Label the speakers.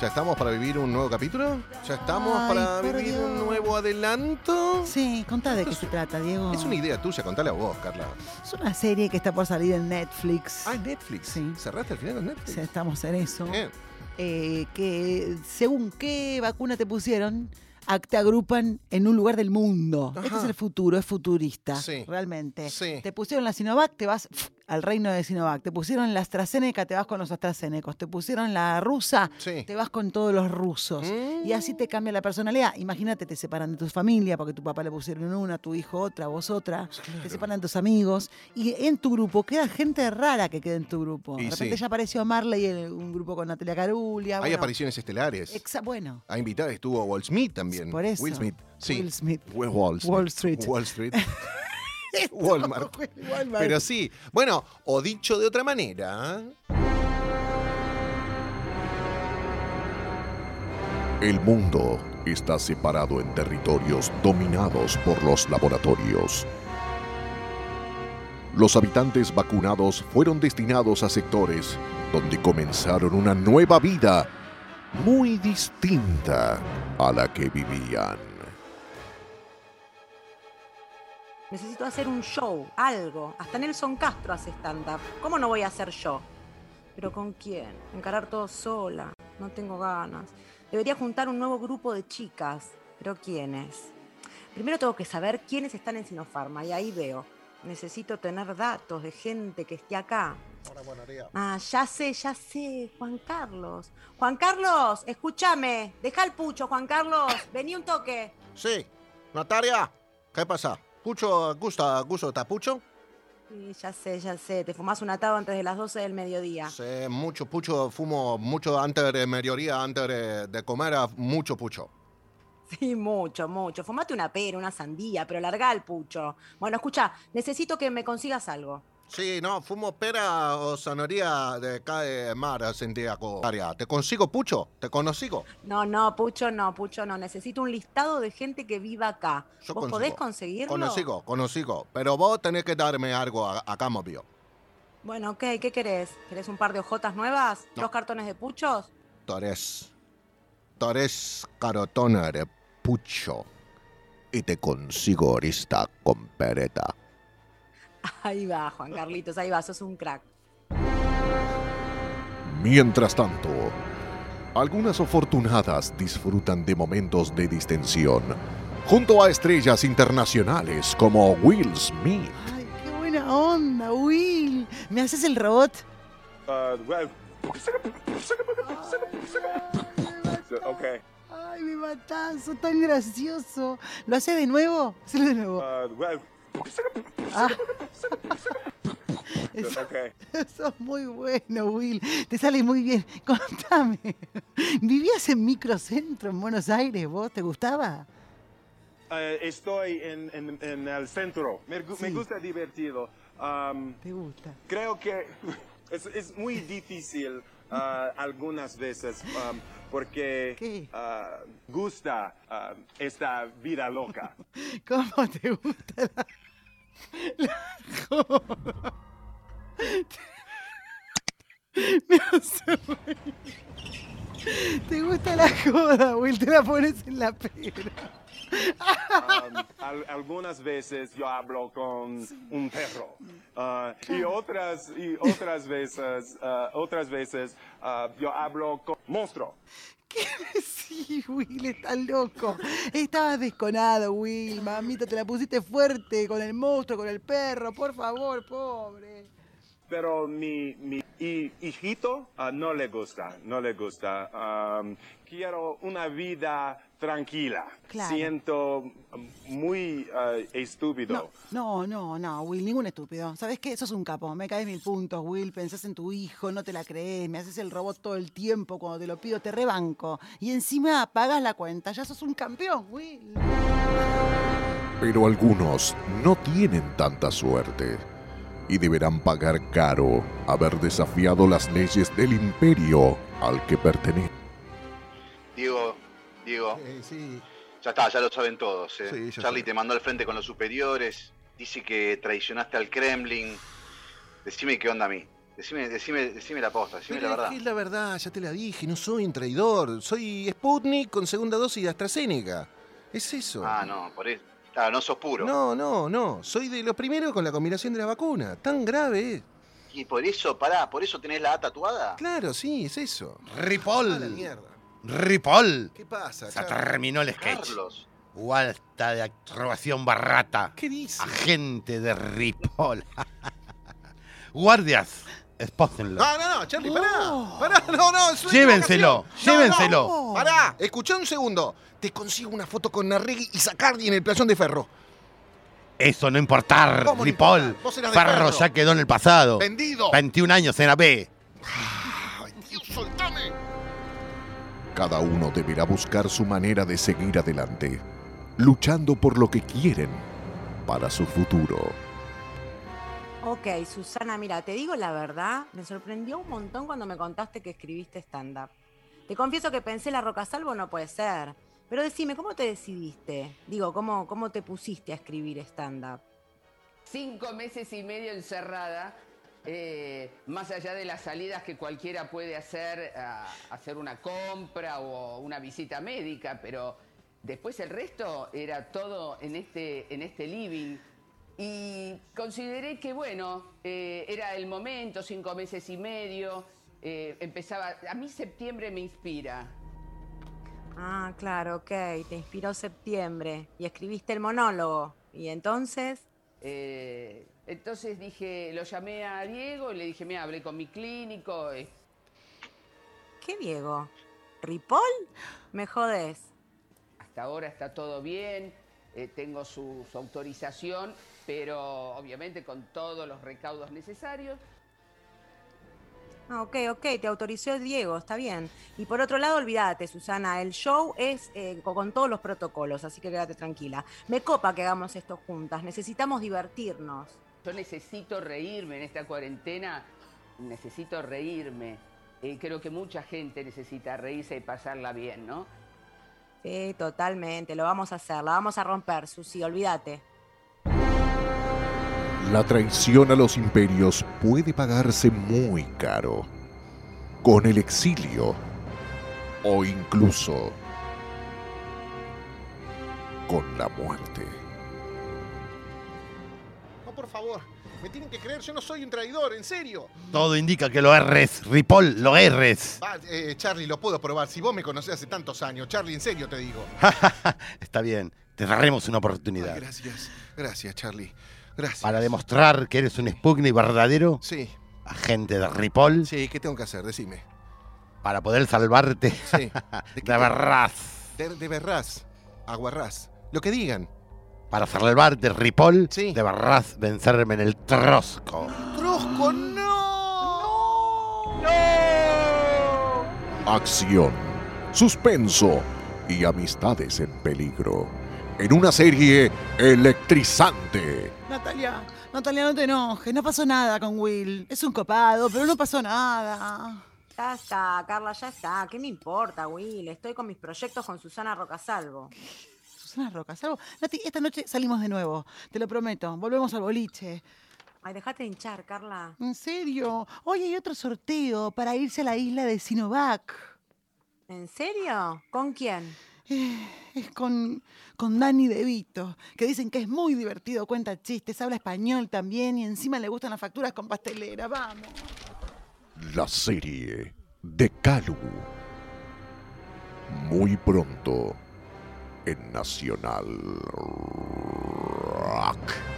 Speaker 1: ¿Ya estamos para vivir un nuevo capítulo? ¿Ya estamos
Speaker 2: Ay,
Speaker 1: para vivir un nuevo adelanto?
Speaker 2: Sí, contá de qué se trata, Diego.
Speaker 1: Es una idea tuya, contale a vos, Carla.
Speaker 2: Es una serie que está por salir en Netflix.
Speaker 1: Ah, Netflix.
Speaker 2: Sí.
Speaker 1: ¿Cerraste al final con Netflix?
Speaker 2: Sí, estamos en eso.
Speaker 1: Bien.
Speaker 2: Eh, que según qué vacuna te pusieron, te agrupan en un lugar del mundo. Este es el futuro, es futurista,
Speaker 1: Sí.
Speaker 2: realmente.
Speaker 1: Sí.
Speaker 2: Te pusieron la Sinovac, te vas al reino de Sinovac. Te pusieron la AstraZeneca, te vas con los AstraZenecos. Te pusieron la rusa,
Speaker 1: Sí.
Speaker 2: te vas con todos los rusos. Y así te cambia la personalidad. Imagínate, te separan de tu familia porque tu papá le pusieron una, tu hijo otra, vos otra. Te separan de tus amigos. Y en tu grupo queda gente rara que queda en tu grupo.
Speaker 1: Y
Speaker 2: de repente
Speaker 1: sí.
Speaker 2: ya apareció Marley en un grupo con Natalia Carulia.
Speaker 1: Hay
Speaker 2: bueno,
Speaker 1: apariciones estelares.
Speaker 2: exa- bueno,
Speaker 1: Ha invitado, estuvo Wall Smith también.
Speaker 2: Por eso.
Speaker 1: Will Smith. Sí.
Speaker 2: Will Smith.
Speaker 1: Wall Smith.
Speaker 2: Wall Street.
Speaker 1: Wall Street. Walmart.
Speaker 2: Walmart.
Speaker 1: Pero sí. Bueno, o dicho de otra manera.
Speaker 3: El mundo está separado en territorios dominados por los laboratorios. Los habitantes vacunados fueron destinados a sectores donde comenzaron una nueva vida muy distinta a la que vivían.
Speaker 4: Necesito hacer un show, algo. Hasta Nelson Castro hace stand-up. ¿Cómo no voy a hacer yo? ¿Pero con quién? Encarar todo sola. No tengo ganas. Debería juntar un nuevo grupo de chicas. ¿Pero quiénes? Primero tengo que saber quiénes están en Sinopharma y ahí veo. Necesito tener datos de gente que esté acá. Ah, ya sé, ya sé, Juan Carlos. Juan Carlos, escúchame. Deja el pucho, Juan Carlos. Vení un toque.
Speaker 1: Sí. Natalia, ¿qué pasa? ¿Pucho gusta, gusto tapucho?
Speaker 4: Sí, ya sé, ya sé. Te fumás un atado antes de las 12 del mediodía.
Speaker 1: Sí, mucho pucho, fumo mucho antes de mediodía, antes de, de comer, mucho pucho.
Speaker 4: Sí, mucho, mucho. Fumate una pera, una sandía, pero larga el pucho. Bueno, escucha, necesito que me consigas algo.
Speaker 1: Sí, no, fumo pera o zanahoria de cae mar, Santiago. ¿Te consigo pucho? ¿Te consigo?
Speaker 4: No, no, pucho no, pucho no. Necesito un listado de gente que viva acá.
Speaker 1: Yo
Speaker 4: ¿Vos
Speaker 1: consigo.
Speaker 4: podés conseguirlo?
Speaker 1: Consigo, consigo. Pero vos tenés que darme algo a, a cambio.
Speaker 4: Bueno, ok, ¿qué querés? ¿Querés un par de hojotas nuevas?
Speaker 1: No.
Speaker 4: ¿Dos cartones de puchos?
Speaker 1: Tres. Tres carotones de pucho. Y te consigo esta con pereta.
Speaker 4: Ahí va, Juan Carlitos, ahí va, sos un crack.
Speaker 3: Mientras tanto, algunas afortunadas disfrutan de momentos de distensión junto a estrellas internacionales como Will Smith.
Speaker 2: Ay, qué buena onda, Will. ¿Me haces el robot?
Speaker 5: Uh, well, okay.
Speaker 2: Ay, me matás, sos tan gracioso. ¿Lo hace de nuevo? Hacelo de nuevo.
Speaker 5: Uh, well,
Speaker 2: Ah. Es-
Speaker 5: okay.
Speaker 2: Sos muy bueno, Will. Te sale muy bien. Contame. ¿Vivías en microcentro en Buenos Aires? ¿Vos te gustaba?
Speaker 5: Uh, estoy en, en, en el centro. Me, gu- me
Speaker 2: Sí.
Speaker 5: gusta divertido. Um,
Speaker 2: ¿Te gusta?
Speaker 5: creo que es, es muy difícil uh, algunas veces um, porque uh, gusta uh, esta vida loca.
Speaker 2: ¿Cómo te gusta la, la joda? Me hace reír. ¿Te gusta la joda, Will? Te la pones en la pera.
Speaker 5: Um, al- algunas veces yo hablo con un perro Uh, y otras y otras veces uh, otras veces uh, yo hablo con monstruo.
Speaker 2: ¿Qué decís, Will? Estás loco. Estabas desconado, Will. Mamita, te la pusiste fuerte con el monstruo, con el perro. Por favor, pobre.
Speaker 5: Pero mi, mi hi- hijito uh, no le gusta, no le gusta. Um, quiero una vida tranquila.
Speaker 2: Claro.
Speaker 5: Siento muy uh, estúpido.
Speaker 2: No, no, no, no, Will, ningún estúpido. ¿Sabes qué? Sos un capo. Me caes mil puntos, Will. Pensás en tu hijo, no te la crees. Me haces el robot todo el tiempo. Cuando te lo pido, te rebanco. Y encima pagas la cuenta. Ya sos un campeón, Will.
Speaker 3: Pero algunos no tienen tanta suerte y deberán pagar caro haber desafiado las leyes del imperio al que pertenecen.
Speaker 6: Diego, Diego,
Speaker 1: Eh, sí.
Speaker 6: ya está, ya lo saben todos. ¿eh?
Speaker 1: Sí,
Speaker 6: Charlie
Speaker 1: sé.
Speaker 6: te mandó al frente con los superiores, dice que traicionaste al Kremlin. Decime qué onda a mí. Decime, decime, decime la posta, decime
Speaker 1: Pero
Speaker 6: la
Speaker 1: es
Speaker 6: verdad.
Speaker 1: es la verdad, ya te la dije, no soy un traidor. Soy Sputnik con segunda dosis de AstraZeneca. Es eso.
Speaker 6: Ah, no, por eso. Claro, no sos puro.
Speaker 1: No, no, no. Soy de los primeros con la combinación de la vacuna. Tan grave es.
Speaker 6: Y por eso, pará, por eso tenés la A tatuada.
Speaker 1: Claro, sí, es eso.
Speaker 7: Ripoll.
Speaker 1: A la mierda.
Speaker 7: Ripoll.
Speaker 1: ¿Qué pasa?
Speaker 7: Se
Speaker 1: Carlos?
Speaker 7: terminó el sketch.
Speaker 6: Carlos.
Speaker 7: Walta de acrobación barrata.
Speaker 1: ¿Qué dice?
Speaker 7: Agente de Ripoll. Guardias, espósenlo.
Speaker 1: No, no, no, Charlie, pará. Pará, no, no. es una
Speaker 7: Llévenselo,
Speaker 1: equivocación. No,
Speaker 7: llévenselo.
Speaker 1: no, Pará, escuchá un segundo. Te consigo una foto con Narregui y Sacardi en el playón de ferro.
Speaker 7: Eso no importar,
Speaker 1: ¿Cómo no
Speaker 7: Ripoll.
Speaker 1: importar? Vos eras de
Speaker 7: Ferro
Speaker 1: Ferro.
Speaker 7: ya quedó en el pasado.
Speaker 1: Vendido.
Speaker 7: 21 años en B.
Speaker 1: Ay, Dios, soltame.
Speaker 3: Cada uno deberá buscar su manera de seguir adelante, luchando por lo que quieren para su futuro.
Speaker 4: Ok, Susana, mira, te digo la verdad, me sorprendió un montón cuando me contaste que escribiste stand-up. Te confieso que pensé la Roca Salvo no puede ser. Pero decime, ¿cómo te decidiste? Digo, ¿cómo, cómo te pusiste a escribir stand-up?
Speaker 8: cinco meses y medio encerrada, eh, más allá de las salidas que cualquiera puede hacer, hacer una compra o una visita médica, pero después el resto era todo en este, en este living. Y consideré que, bueno, eh, era el momento, cinco meses y medio, eh, empezaba, a mí septiembre me inspira,
Speaker 4: Ah, claro, ok, te inspiró septiembre y escribiste el monólogo. ¿Y entonces?
Speaker 8: Eh, entonces dije, lo llamé a Diego y le dije, mira, hablé con mi clínico.
Speaker 4: ¿Qué Diego? ¿Ripoll? Me jodés.
Speaker 8: hasta ahora está todo bien, eh, tengo su, su autorización, pero obviamente con todos los recaudos necesarios.
Speaker 4: Ah, ok, ok, te autorizó Diego, está bien. Y por otro lado, olvídate, Susana, el show es eh, co- con todos los protocolos, así que quédate tranquila. Me copa que hagamos esto juntas, necesitamos divertirnos.
Speaker 8: Yo necesito reírme en esta cuarentena, necesito reírme. Eh, creo que mucha gente necesita reírse y pasarla bien, ¿no?
Speaker 4: Sí, totalmente, lo vamos a hacer, la vamos a romper, Susi, olvídate.
Speaker 3: La traición a los imperios puede pagarse muy caro, con el exilio o incluso con la muerte.
Speaker 1: No, por favor. Me tienen que creer, yo no soy un traidor, en serio.
Speaker 7: Todo indica que lo erres, Ripoll, lo erres.
Speaker 1: Eh, Charlie, lo puedo probar. Si vos me conocés hace tantos años, Charlie, en serio te digo.
Speaker 7: Está bien, te daremos una
Speaker 1: Ay,
Speaker 7: oportunidad.
Speaker 1: gracias, gracias, Charlie. Gracias.
Speaker 7: Para demostrar que eres un Sputnik verdadero,
Speaker 1: Sí,
Speaker 7: agente de Ripoll,
Speaker 1: sí, ¿qué tengo que hacer? Decime.
Speaker 7: para poder salvarte
Speaker 1: Sí. ¿De
Speaker 7: de verdad.
Speaker 1: De, de Aguarrás, lo que digan.
Speaker 7: Para salvarte, Ripoll,
Speaker 1: Sí.
Speaker 7: deberás vencerme en el trosco.
Speaker 1: ¡Trosco, no!
Speaker 3: Acción, suspenso y amistades en peligro. En una serie electrizante.
Speaker 2: Natalia, Natalia, no te enojes. No pasó nada con Will. Es un copado, pero no pasó nada.
Speaker 4: Ya está, Carla, ya está. ¿Qué me importa, Will? Estoy con mis proyectos con Susana Rocasalvo.
Speaker 2: Susana Roca, salvo. Nati, esta noche salimos de nuevo. Te lo prometo. Volvemos al boliche.
Speaker 4: Ay, dejate de hinchar, Carla.
Speaker 2: ¿En serio? Hoy hay otro sorteo para irse a la isla de Sinovac.
Speaker 4: ¿En serio? ¿Con quién?
Speaker 2: Es con, con Dani De Vito, que dicen que es muy divertido, cuenta chistes, habla español también y encima le gustan las facturas con pastelera. Vamos.
Speaker 3: La serie de Calu. Muy pronto en Nacional Rock.